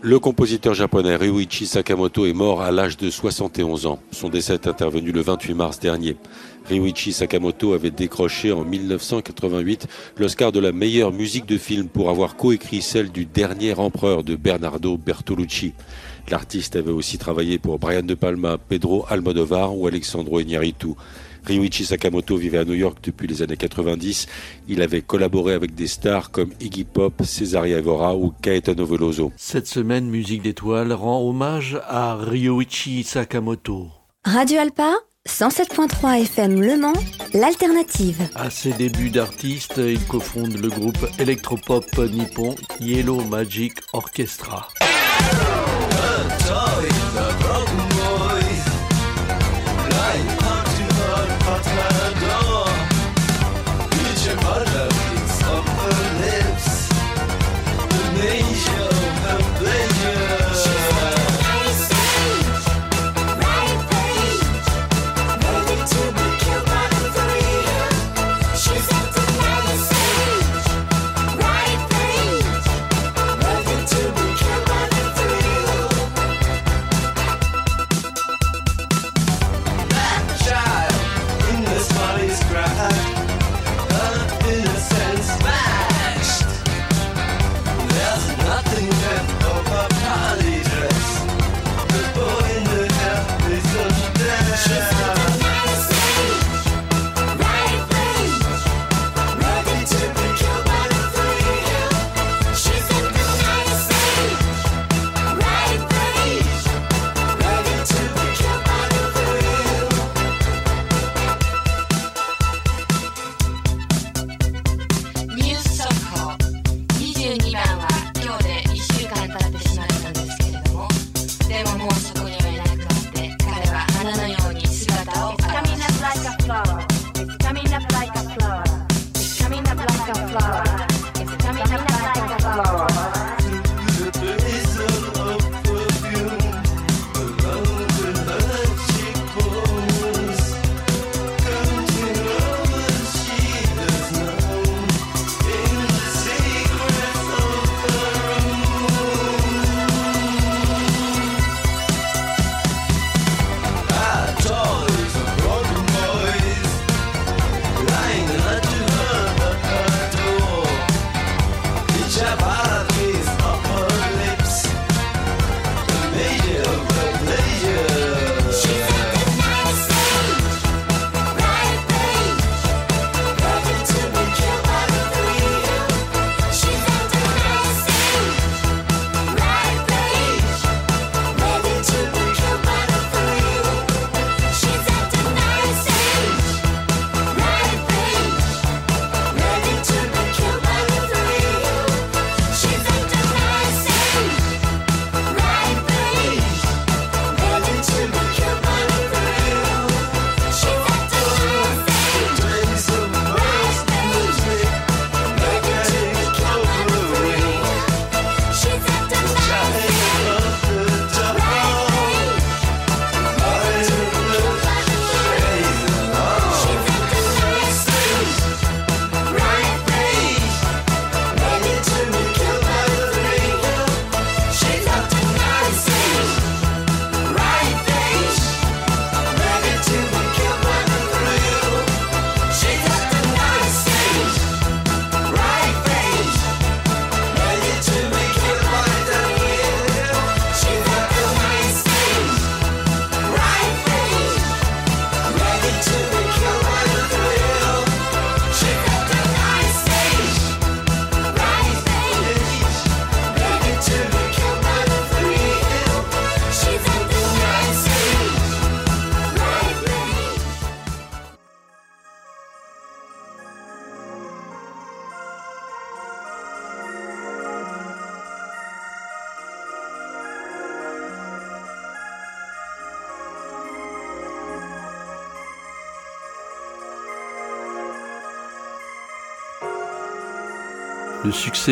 Le compositeur japonais Ryuichi Sakamoto est mort à l'âge de 71 ans. Son décès est intervenu le 28 mars dernier. Ryuichi Sakamoto avait décroché en 1988 l'Oscar de la meilleure musique de film pour avoir coécrit celle du dernier empereur de Bernardo Bertolucci. L'artiste avait aussi travaillé pour Brian De Palma, Pedro Almodovar ou Alexandro Iñárritu. Ryuichi Sakamoto vivait à New York depuis les années 90. Il avait collaboré avec des stars comme Iggy Pop, Cesaria Evora ou Caetano Veloso. Cette semaine, Musique d'étoiles rend hommage à Ryuichi Sakamoto. Radio Alpa 107.3 FM Le Mans, l'alternative. À ses débuts d'artiste, il cofonde le groupe électropop nippon Yellow Magic Orchestra.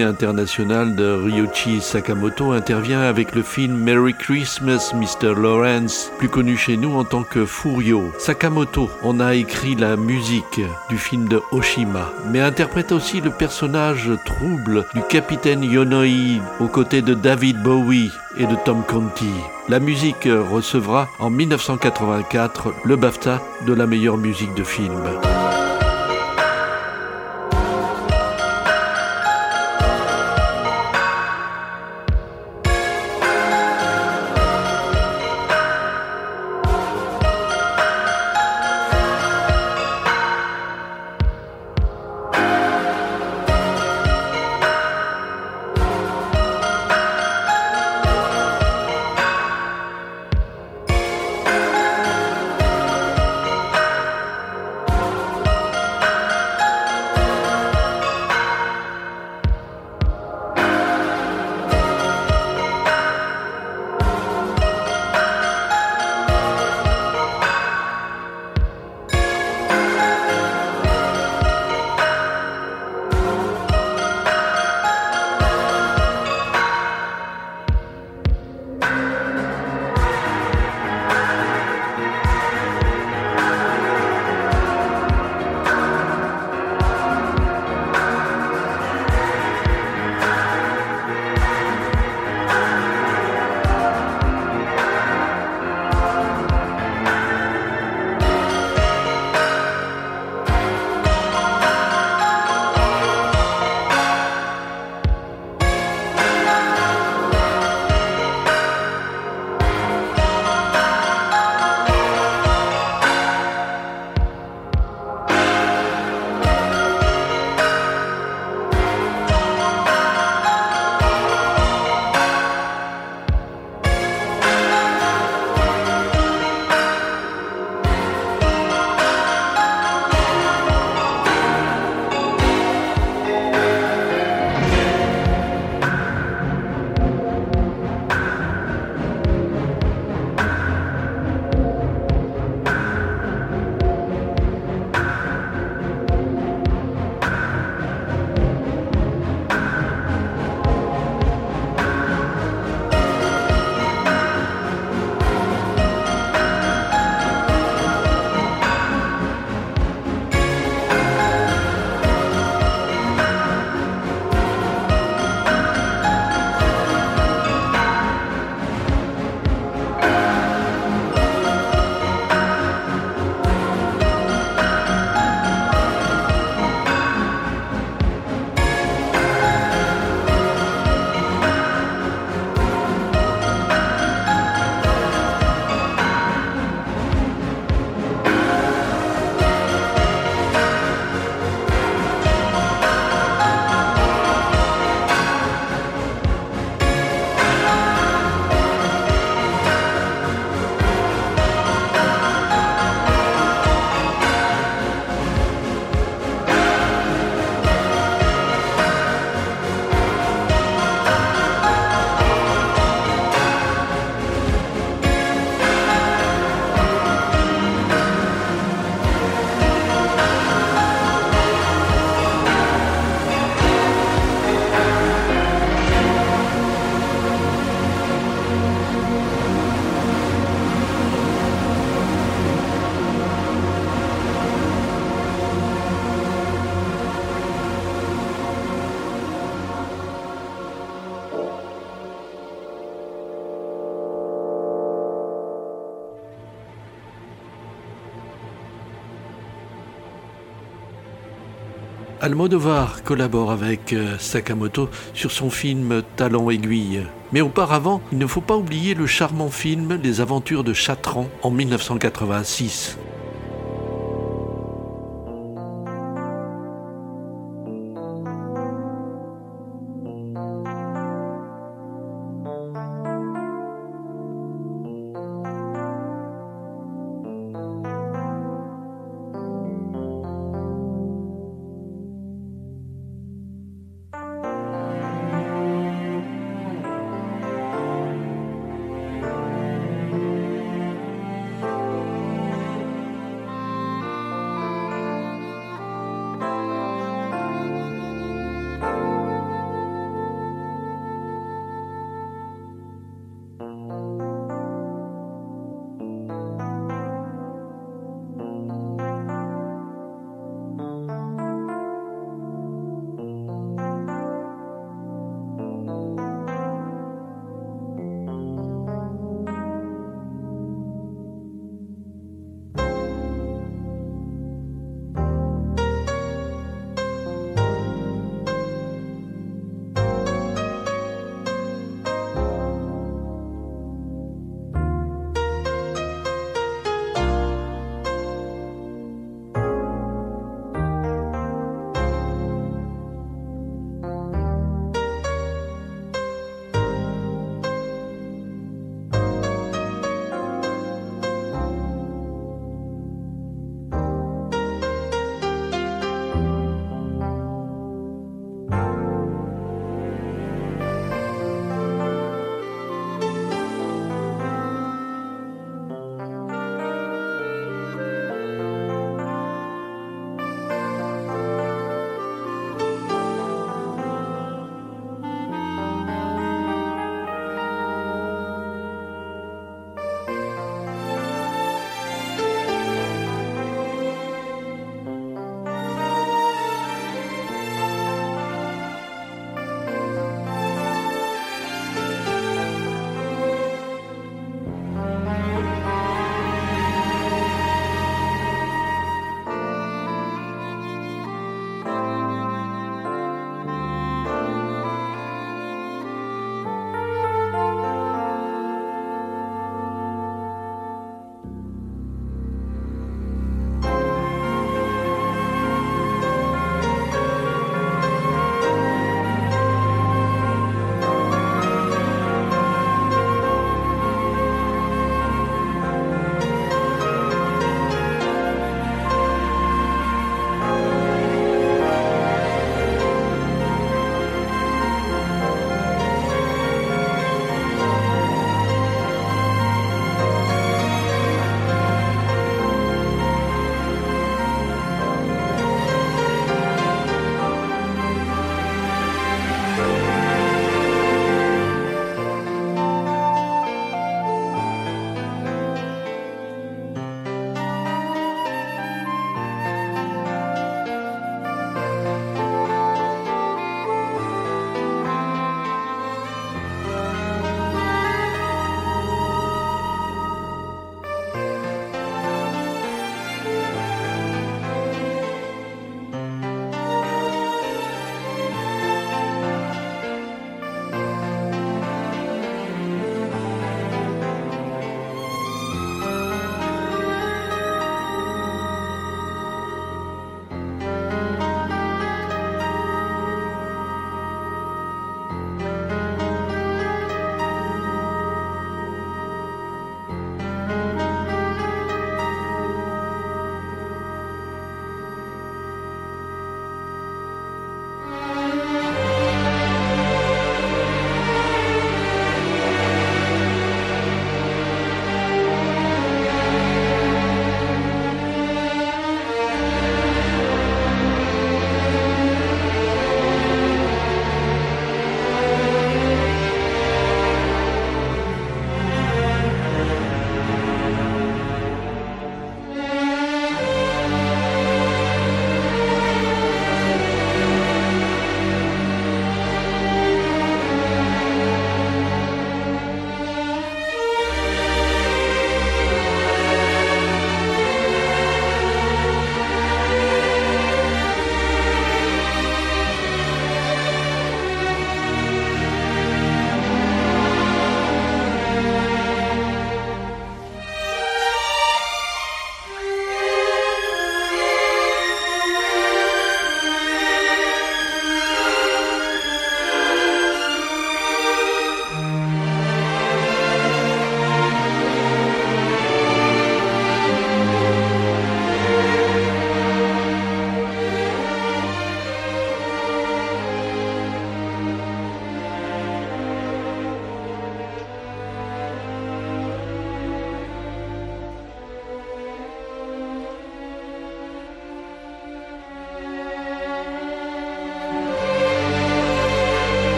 International de Ryuichi Sakamoto intervient avec le film Merry Christmas Mr. Lawrence, plus connu chez nous en tant que Furio. Sakamoto en a écrit la musique du film de Oshima, mais interprète aussi le personnage trouble du capitaine Yonoi aux côtés de David Bowie et de Tom Conti. La musique recevra en 1984 le BAFTA de la meilleure musique de film. Almodovar collabore avec euh, Sakamoto sur son film Talent aiguille. Mais auparavant, il ne faut pas oublier le charmant film Les aventures de Chatran en 1986.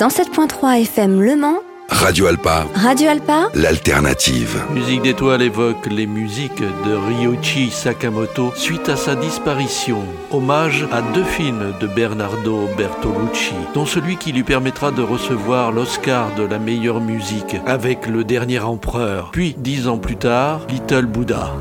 107.3 FM Le Mans, Radio Alpa, Radio Alpa, l'alternative. Musique d'étoiles évoque les musiques de Ryuichi Sakamoto suite à sa disparition. Hommage à deux films de Bernardo Bertolucci, dont celui qui lui permettra de recevoir l'Oscar de la meilleure musique avec Le Dernier Empereur, puis dix ans plus tard, Little Buddha.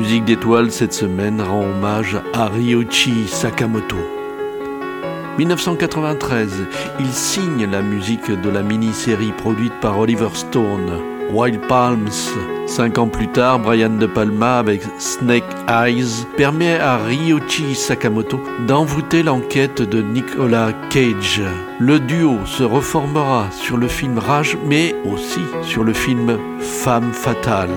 Musique d'étoiles cette semaine rend hommage à Ryoichi Sakamoto. 1993, il signe la musique de la mini-série produite par Oliver Stone, Wild Palms. Cinq ans plus tard, Brian De Palma avec Snake Eyes permet à Ryoichi Sakamoto d'envoûter l'enquête de Nicolas Cage. Le duo se reformera sur le film Rage, mais aussi sur le film Femme fatale.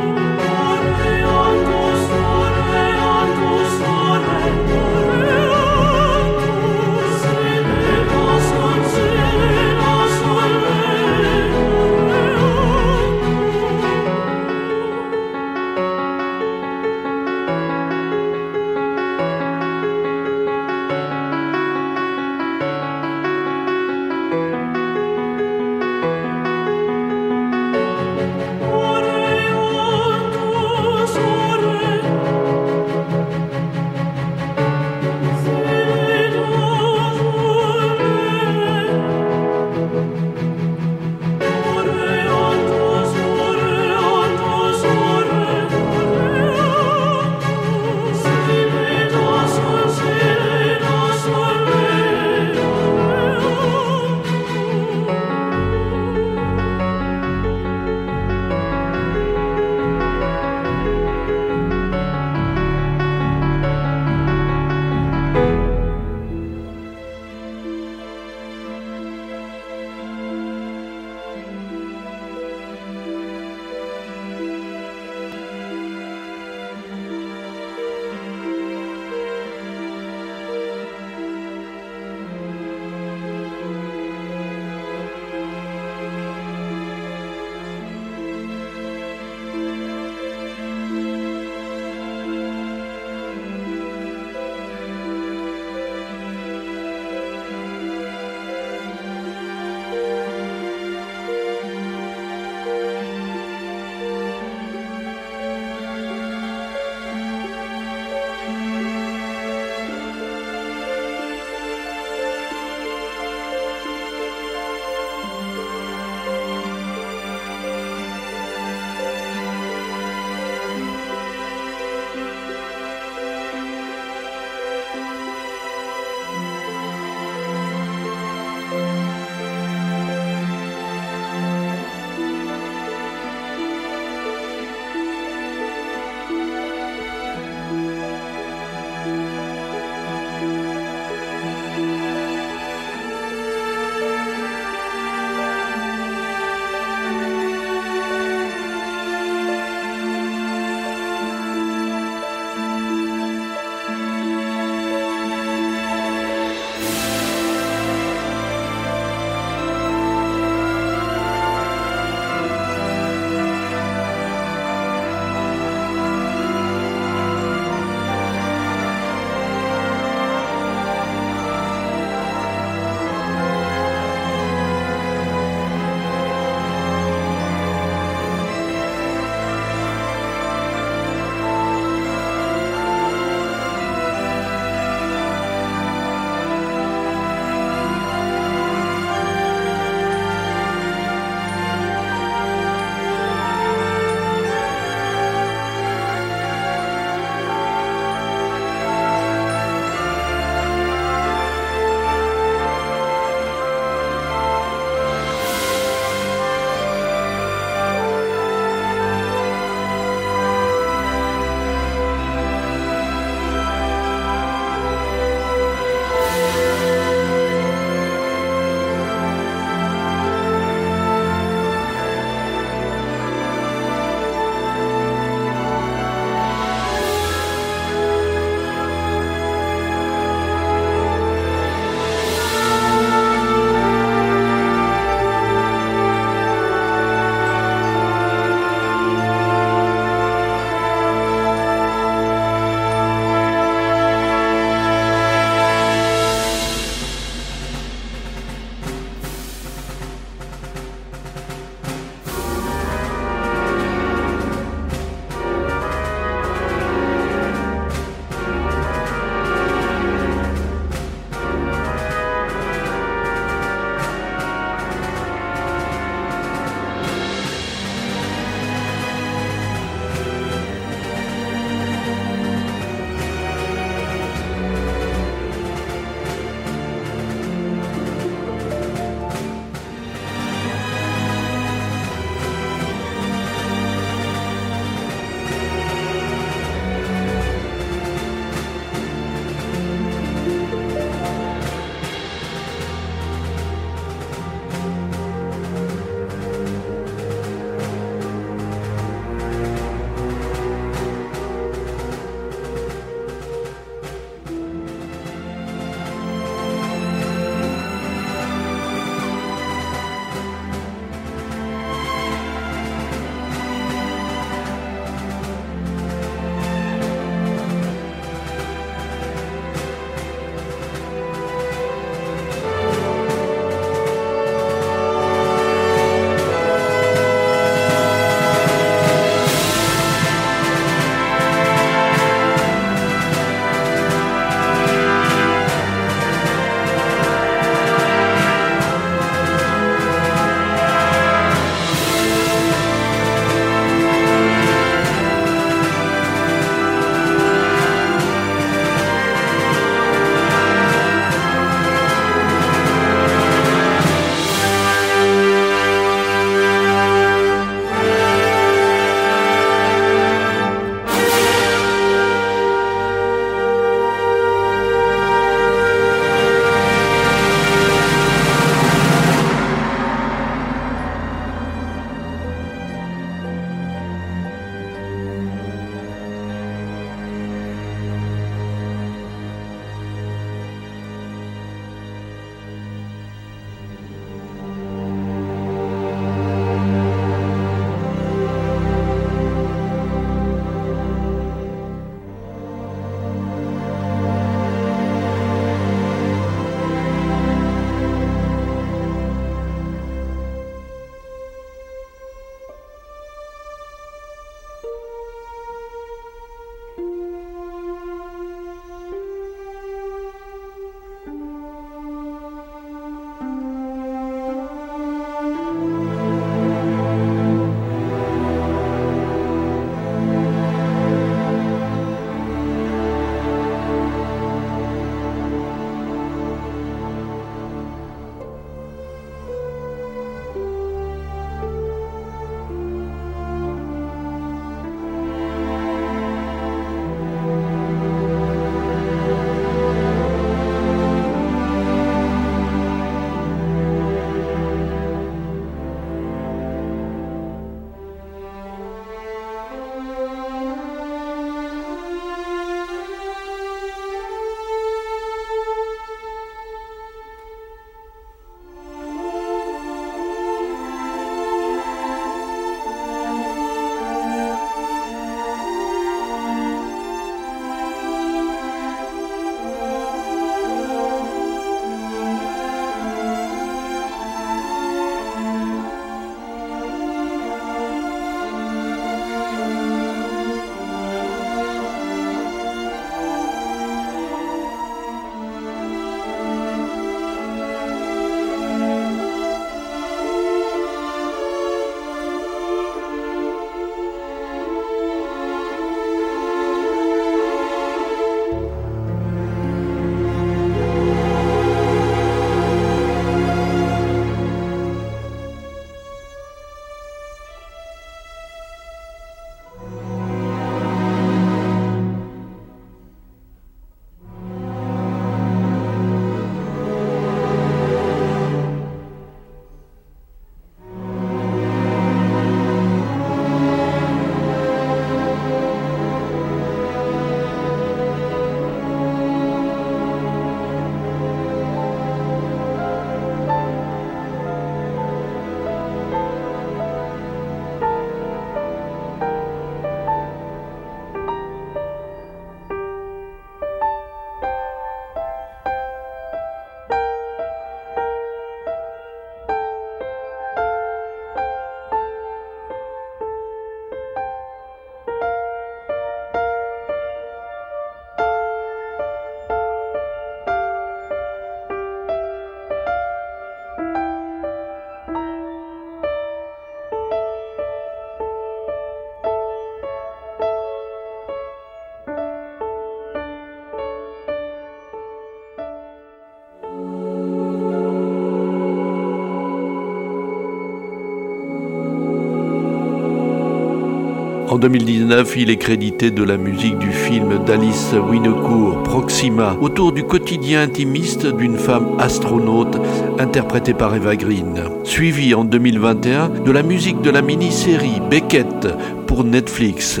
En 2019, il est crédité de la musique du film d'Alice Winocourt, Proxima, autour du quotidien intimiste d'une femme astronaute interprétée par Eva Green. Suivi en 2021 de la musique de la mini-série Beckett pour Netflix.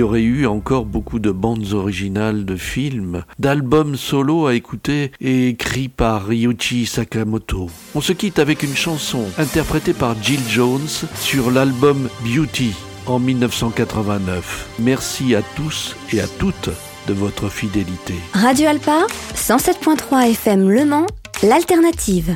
Y aurait eu encore beaucoup de bandes originales de films, d'albums solo à écouter et écrits par Ryuichi Sakamoto. On se quitte avec une chanson interprétée par Jill Jones sur l'album Beauty en 1989. Merci à tous et à toutes de votre fidélité. Radio Alpa, 107.3 FM Le Mans, l'alternative.